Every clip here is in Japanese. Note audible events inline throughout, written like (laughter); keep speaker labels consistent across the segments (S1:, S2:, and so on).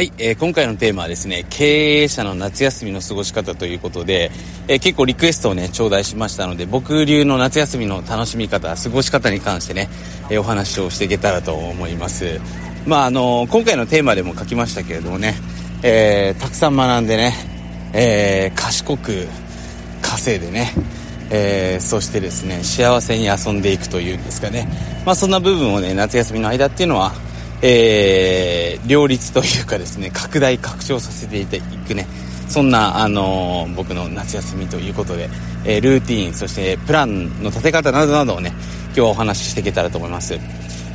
S1: はい、えー、今回のテーマはですね、経営者の夏休みの過ごし方ということで、えー、結構リクエストをね、頂戴しましたので、僕流の夏休みの楽しみ方、過ごし方に関してね、えー、お話をしていけたらと思います。まあ、あの今回のテーマでも書きましたけれどもね、えたくさん学んでね、え賢く稼いでね、えそしてですね、幸せに遊んでいくというんですかね、まあ、そんな部分をね、夏休みの間っていうのは、えー、両立というかですね、拡大拡張させていくね、そんな、あのー、僕の夏休みということで、えー、ルーティン、そしてプランの立て方などなどをね、今日はお話ししていけたらと思います。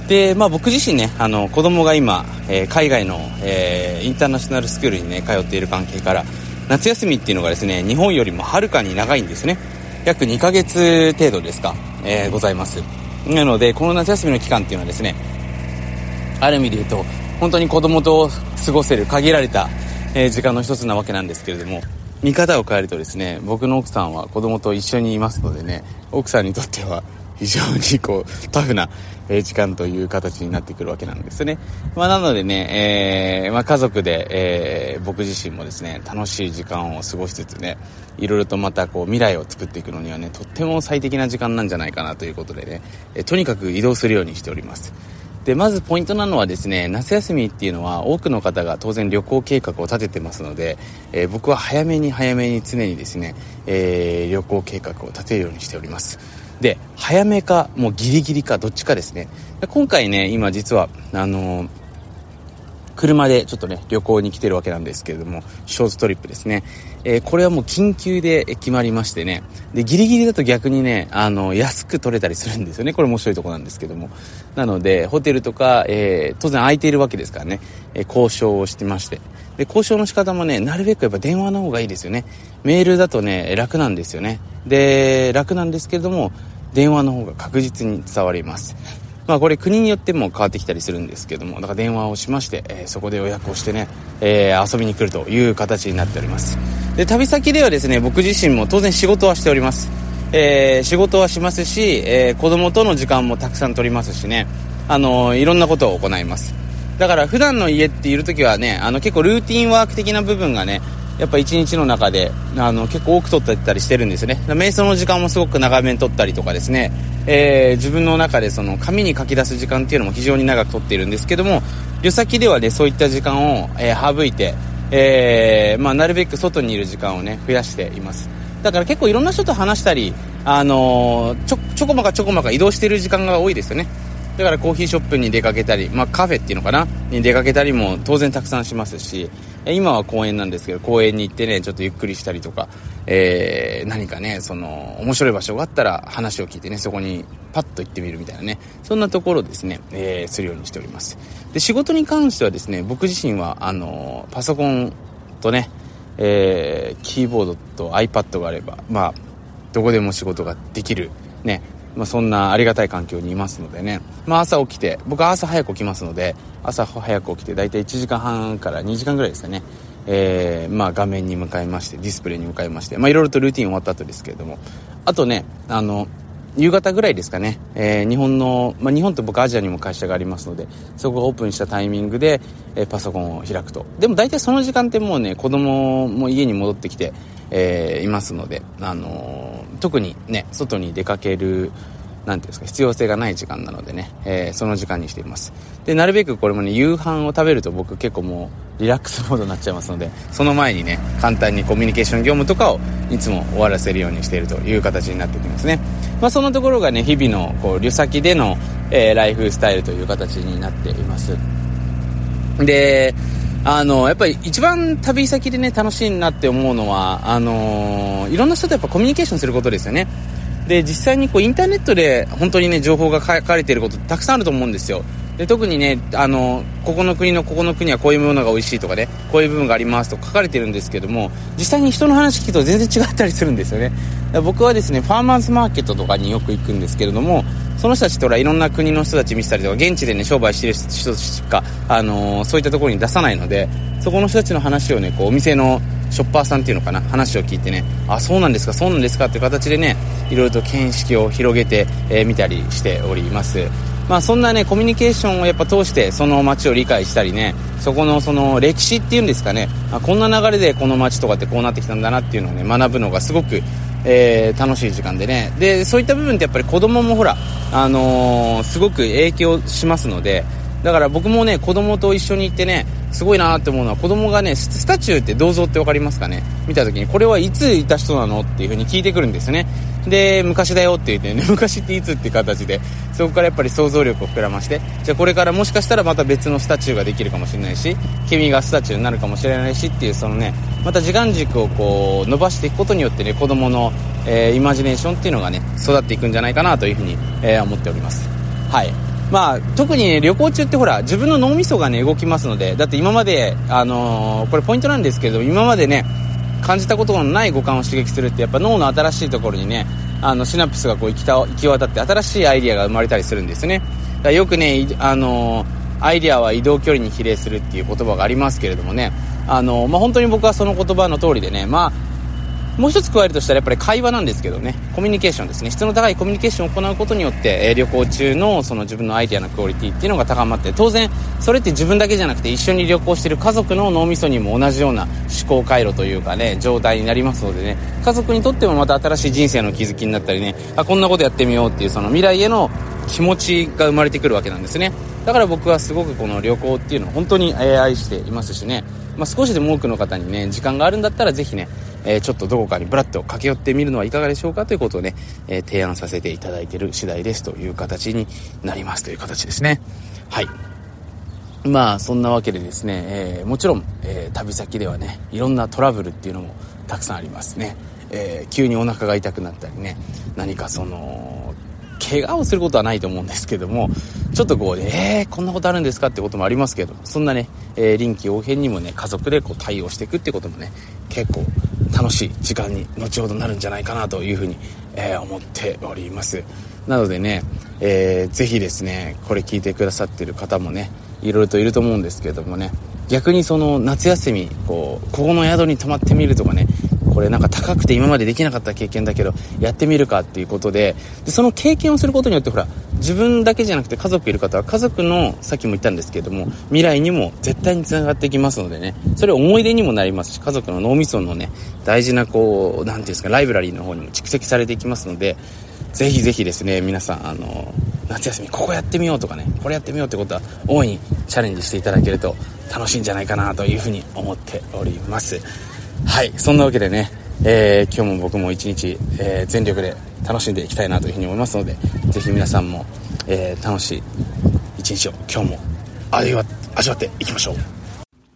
S1: で、まあ僕自身ね、あの、子供が今、えー、海外の、えー、インターナショナルスクールにね、通っている関係から、夏休みっていうのがですね、日本よりもはるかに長いんですね。約2ヶ月程度ですか、えー、ございます。なので、この夏休みの期間っていうのはですね、ある意味で言うと本当に子供と過ごせる限られた、え、時間の一つなわけなんですけれども見方を変えるとですね僕の奥さんは子供と一緒にいますのでね奥さんにとっては非常にこうタフな、え、時間という形になってくるわけなんですね。まあ、なのでね、えー、まあ、家族で、えー、僕自身もですね、楽しい時間を過ごしつつね、いろいろとまたこう未来を作っていくのにはね、とっても最適な時間なんじゃないかなということでね、えとにかく移動するようにしております。で、まずポイントなのはですね、夏休みっていうのは多くの方が当然旅行計画を立ててますので、えー、僕は早めに早めに常にですね、えー、旅行計画を立てるようにしております。で、早めか、もうギリギリか、どっちかですね。今回ね、今実は、あのー車でちょっとね、旅行に来てるわけなんですけれども、ショートトリップですね。えー、これはもう緊急で決まりましてね。で、ギリギリだと逆にね、あの、安く取れたりするんですよね。これ面白いとこなんですけども。なので、ホテルとか、えー、当然空いているわけですからね、えー、交渉をしてまして。で、交渉の仕方もね、なるべくやっぱ電話の方がいいですよね。メールだとね、楽なんですよね。で、楽なんですけれども、電話の方が確実に伝わります。まあこれ国によっても変わってきたりするんですけども、だから電話をしまして、えー、そこで予約をしてね、えー、遊びに来るという形になっております。で、旅先ではですね、僕自身も当然仕事はしております。えー、仕事はしますし、えー、子供との時間もたくさん取りますしね、あの、いろんなことを行います。だから普段の家っている時はね、あの結構ルーティンワーク的な部分がね、やっぱ一日の中であの結構多く取ったりしてるんですね。瞑想の時間もすごく長めに取ったりとかですね、えー、自分の中でその紙に書き出す時間っていうのも非常に長く取っているんですけども旅先ではねそういった時間を、えー、省いて、えー、まあ、なるべく外にいる時間をね増やしています。だから結構いろんな人と話したり、あのちょちょこまかちょこまか移動している時間が多いですよね。だからコーヒーショップに出かけたり、まあ、カフェっていうのかな？に出かけたりも当然たくさんしますし今は公園なんですけど公園に行ってねちょっとゆっくりしたりとか、えー、何かねその面白い場所があったら話を聞いてねそこにパッと行ってみるみたいなねそんなところですね、えー、するようにしております。で仕事に関してはですね僕自身はあのパソコンとね、えー、キーボードと iPad があればまあどこでも仕事ができるねまあ、そんなありがたい環境にいますのでね、まあ、朝起きて僕は朝早く起きますので朝早く起きて大体1時間半から2時間ぐらいですかね、えー、まあ、画面に向かいましてディスプレイに向かいましていろいろとルーティン終わった後ですけれども。あとねあの夕方ぐらいですかね、えー、日本の、まあ、日本と僕アジアにも会社がありますのでそこがオープンしたタイミングで、えー、パソコンを開くと。でも大体その時間ってもうね子供も家に戻ってきて、えー、いますので、あの特にね外に出かけるなんていうんですか、必要性がない時間なのでね、えー、その時間にしています。で、なるべくこれもね、夕飯を食べると僕結構もうリラックスモードになっちゃいますので、その前にね、簡単にコミュニケーション業務とかをいつも終わらせるようにしているという形になってきますね。まあ、そのところがね、日々のこう、旅先での、えー、ライフスタイルという形になっています。で、あの、やっぱり一番旅先でね、楽しいなって思うのは、あの、いろんな人とやっぱコミュニケーションすることですよね。で実際にこうインターネットで本当にね情報が書かれていることたくさんあると思うんですよで特にねあのここの国のここの国はこういうものが美味しいとかねこういう部分がありますと書かれてるんですけども実際に人の話聞くと全然違ったりするんですよね。僕はですねファーマーズマーケットとかによく行くんですけれどもその人たちとはいろんな国の人たち見せたりとか現地でね商売してる人しか、あのー、そういったところに出さないのでそこの人たちの話をねこうお店のショッパーさんっていうのかな話を聞いてねあそうなんですかそうなんですかっていう形でねいろいろと見識を広げてみ、えー、たりしております。まあそんなねコミュニケーションをやっぱ通してその街を理解したりねそこのその歴史っていうんですかねあこんな流れでこの街とかってこうなってきたんだなっていうのをね学ぶのがすごく、えー、楽しい時間でね。でそういった部分ってやっぱり子供もほらあのー、すごく影響しますのでだから僕もね子供と一緒に行ってねすごいなって思うのは子供がねスタチューって銅像って分かりますかね？見た時にこれはいついた人なのっていう風に聞いてくるんですね。で昔だよって言ってね (laughs) 昔っていつって形でそこからやっぱり想像力を膨らましてじゃあこれからもしかしたらまた別のスタチューができるかもしれないし君がスタチューになるかもしれないしっていうそのねまた時間軸をこう伸ばしていくことによってね子供の、えー、イマジネーションっていうのがね育っていくんじゃないかなというふうに、えー、思っております。はい。まあ、特に、ね、旅行中ってほら自分の脳みそがね動きますのでだって今まで、あのー、これポイントなんですけど今までね感じたことのない五感を刺激するってやっぱ脳の新しいところにねあのシナプスがこう行きた行き渡って新しいアイディアが生まれたりするんですね。だよくね、あのー、アイディアは移動距離に比例するっていう言葉がありますけれどもね。あのー、まあ、本当に僕はその言葉の通りでねまあもう一つ加えるとしたらやっぱり会話なんですけどね、コミュニケーションですね。質の高いコミュニケーションを行うことによって、え、旅行中のその自分のアイデアのクオリティっていうのが高まって、当然、それって自分だけじゃなくて一緒に旅行してる家族の脳みそにも同じような思考回路というかね、状態になりますのでね、家族にとってもまた新しい人生の気づきになったりね、あ、こんなことやってみようっていうその未来への気持ちが生まれてくるわけなんですね。だから僕はすごくこの旅行っていうのを本当に愛していますしね、まあ、少しでも多くの方にね、時間があるんだったらぜひね、えー、ちょっとどこかにブラッと駆け寄ってみるのはいかがでしょうかということをね、えー、提案させていただいている次第ですという形になりますという形ですね。はい。まあそんなわけでですね、えー、もちろん、え旅先ではねいろんなトラブルっていうのもたくさんありますね、え急にお腹が痛くなったりね何かその怪我をすることはないと思うんですけどもちょっとこう、えー、こんなことあるんですかってこともありますけどそんなね、えー、臨機応変にもね家族でこう対応していくってこともね結構楽しい時間に後ほどなるんじゃないかなというふうに、えー、思っております。なのでね、えー、ぜひですねこれ聞いてくださってる方もねいろいろといると思うんですけどもね逆にその夏休みこうここの宿に泊まってみるとかねこれなんか高くて今までできなかった経験だけどやってみるかっていうことででその経験をすることによってほら自分だけじゃなくて家族いる方は家族のさっきも言ったんですけども未来にも絶対につながってきますのでね。それ思い出にもなりますし家族の脳みそのね大事なこう何ていうんですかライブラリーの方にも蓄積されていきますのでぜひぜひですね皆さんあの夏休みここやってみようとかねこれやってみようってことは大いにチャレンジしていただけると楽しいんじゃないかなというふうに思っております。はいそんなわけでね、えー、今日も僕も一日、えー、全力で楽しんでいきたいなというふうに思いますのでぜひ皆さんも、えー、楽しい一日を今日も味わ味わっていきましょう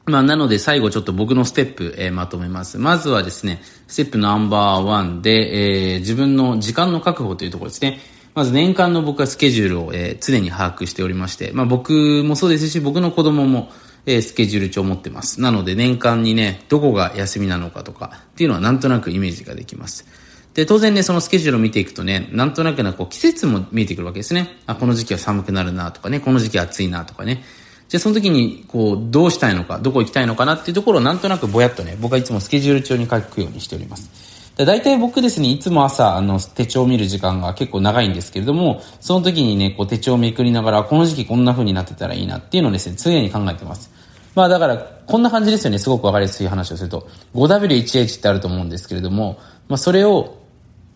S1: まあ、なので最後ちょっと僕のステップ、えー、まとめます。まずはですね、ステップナンバーワンで、えー、自分の時間の確保というところですね。まず年間の僕はスケジュールを、えー、常に把握しておりまして、まあ僕もそうですし、僕の子供も、えスケジュール帳を持ってます。なので年間にね、どこが休みなのかとかっていうのはなんとなくイメージができます。で、当然ね、そのスケジュールを見ていくとね、なんとなくなこう季節も見えてくるわけですね。あ、この時期は寒くなるなとかね、この時期暑いなとかね。じゃあその時にこうどうしたいのか、どこ行きたいのかなっていうところをなんとなくぼやっとね、僕はいつもスケジュール帳に書くようにしております。だ大体僕ですね、いつも朝、あの、手帳を見る時間が結構長いんですけれども、その時にね、こう手帳をめくりながら、この時期こんな風になってたらいいなっていうのをですね、常に考えてます。まあだから、こんな感じですよね。すごくわかりやすい話をすると。5W1H ってあると思うんですけれども、まあそれを、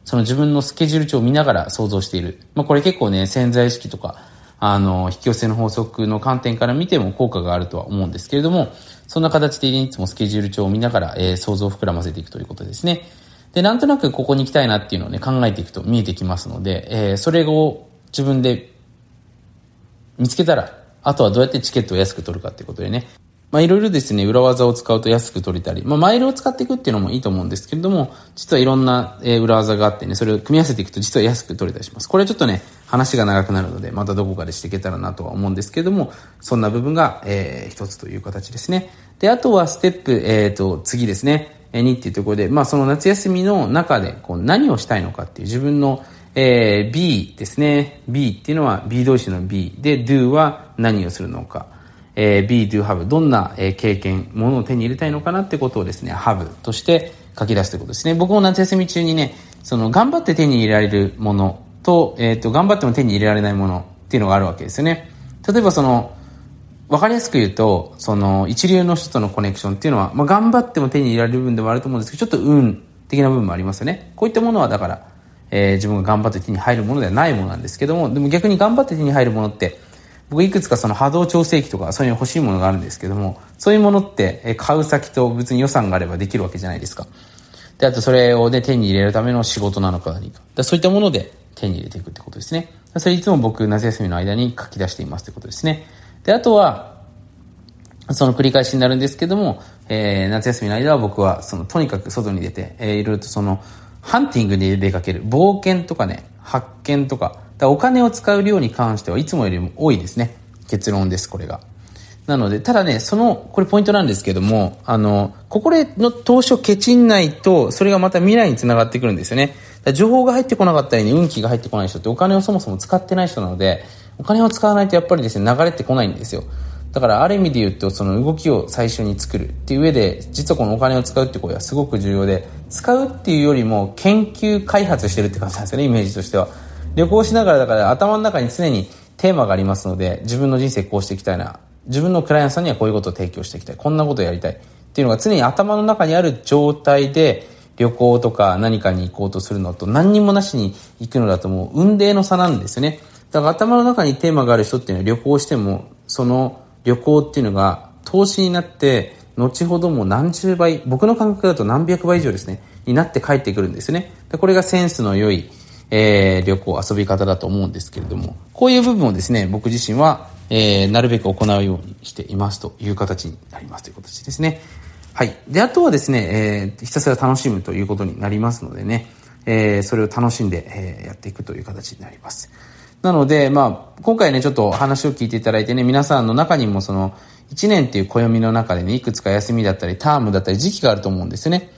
S1: その自分のスケジュール帳を見ながら想像している。まあこれ結構ね、潜在意識とか、あの、引き寄せの法則の観点から見ても効果があるとは思うんですけれども、そんな形でいつもスケジュール帳を見ながら、えー、想像を膨らませていくということですね。で、なんとなくここに行きたいなっていうのをね、考えていくと見えてきますので、えー、それを自分で見つけたら、あとはどうやってチケットを安く取るかっていうことでね、まあいろいろですね、裏技を使うと安く取れたり、まあマイルを使っていくっていうのもいいと思うんですけれども、実はいろんな、え裏技があってね、それを組み合わせていくと実は安く取れたりします。これはちょっとね、話が長くなるので、またどこかでしていけたらなとは思うんですけれども、そんな部分が、えー、一つという形ですね。で、あとはステップ、えっ、ー、と、次ですね、2っていうところで、まあその夏休みの中で、こう何をしたいのかっていう自分の、えー、B ですね。B っていうのは B 動詞の B で do は何をするのか。えー、be, do, have どんな、え、経験、ものを手に入れたいのかなってことをですね、have として書き出すということですね。僕も夏休み中にね、その頑張って手に入れられるものと、え、ー、と、頑張っても手に入れられないものっていうのがあるわけですよね。例えばその、わかりやすく言うと、その、一流の人とのコネクションっていうのは、まあ、頑張っても手に入れられる部分でもあると思うんですけど、ちょっと運的な部分もありますよね。こういったものはだから、えー、自分が頑張って手に入るものではないものなんですけども、でも逆に頑張って手に入るものって、僕いくつかその波動調整器とかそういうの欲しいものがあるんですけども、そういうものって買う先と別に予算があればできるわけじゃないですか。で、あとそれをね、手に入れるための仕事なのか何か。だそういったもので手に入れていくってことですね。それいつも僕、夏休みの間に書き出していますってことですね。で、あとは、その繰り返しになるんですけども、えー、夏休みの間は僕は、その、とにかく外に出て、えー、いろいろとその、ハンティングに出かける。冒険とかね、発見とか、だお金を使う量に関してはいつもよりも多いですね。結論です、これが。なので、ただね、その、これポイントなんですけども、あの、ここでの投資をケチんないと、それがまた未来につながってくるんですよね。情報が入ってこなかったりね、運気が入ってこない人ってお金をそもそも使ってない人なので、お金を使わないとやっぱりですね、流れてこないんですよ。だからある意味で言うと、その動きを最初に作るっていう上で、実はこのお金を使うって行為はすごく重要で、使うっていうよりも研究開発してるって感じなんですよね、イメージとしては。旅行しながらだから頭の中に常にテーマがありますので、自分の人生こうしていきたいな。自分のクライアントさんにはこういうことを提供していきたい。こんなことをやりたい。っていうのが常に頭の中にある状態で、旅行とか何かに行こうとするのと何にもなしに行くのだともう運命の差なんですよね。だから頭の中にテーマがある人っていうのは旅行しても、その旅行っていうのが投資になって、後ほども何十倍、僕の感覚だと何百倍以上ですね、になって帰ってくるんですね。でこれがセンスの良い、えー、旅行、遊び方だと思うんですけれども、こういう部分をですね、僕自身は、えー、なるべく行うようにしていますという形になりますという形ですね。はい。で、あとはですね、えー、ひたすら楽しむということになりますのでね、えー、それを楽しんで、えー、やっていくという形になります。なので、まあ、今回ね、ちょっと話を聞いていただいてね、皆さんの中にもその、1年っていう暦の中でね、いくつか休みだったり、タームだったり、時期があると思うんですよね。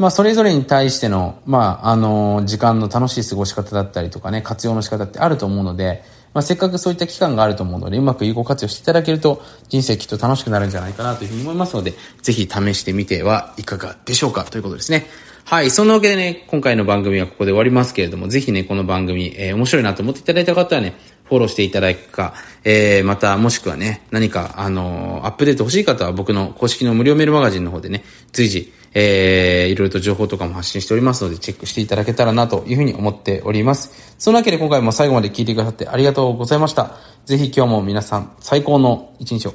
S1: まあ、それぞれに対しての、まあ、あの、時間の楽しい過ごし方だったりとかね、活用の仕方ってあると思うので、まあ、せっかくそういった期間があると思うので、うまく有効活用していただけると、人生きっと楽しくなるんじゃないかなというふうに思いますので、ぜひ試してみてはいかがでしょうかということですね。はい。そんなわけでね、今回の番組はここで終わりますけれども、ぜひね、この番組、えー、面白いなと思っていただいた方はね、フォローしていただくか、えー、また、もしくはね、何か、あのー、アップデート欲しい方は僕の公式の無料メールマガジンの方でね、随時、えー、いろいろと情報とかも発信しておりますので、チェックしていただけたらなというふうに思っております。そのわけで今回も最後まで聞いてくださってありがとうございました。ぜひ今日も皆さん、最高の一日を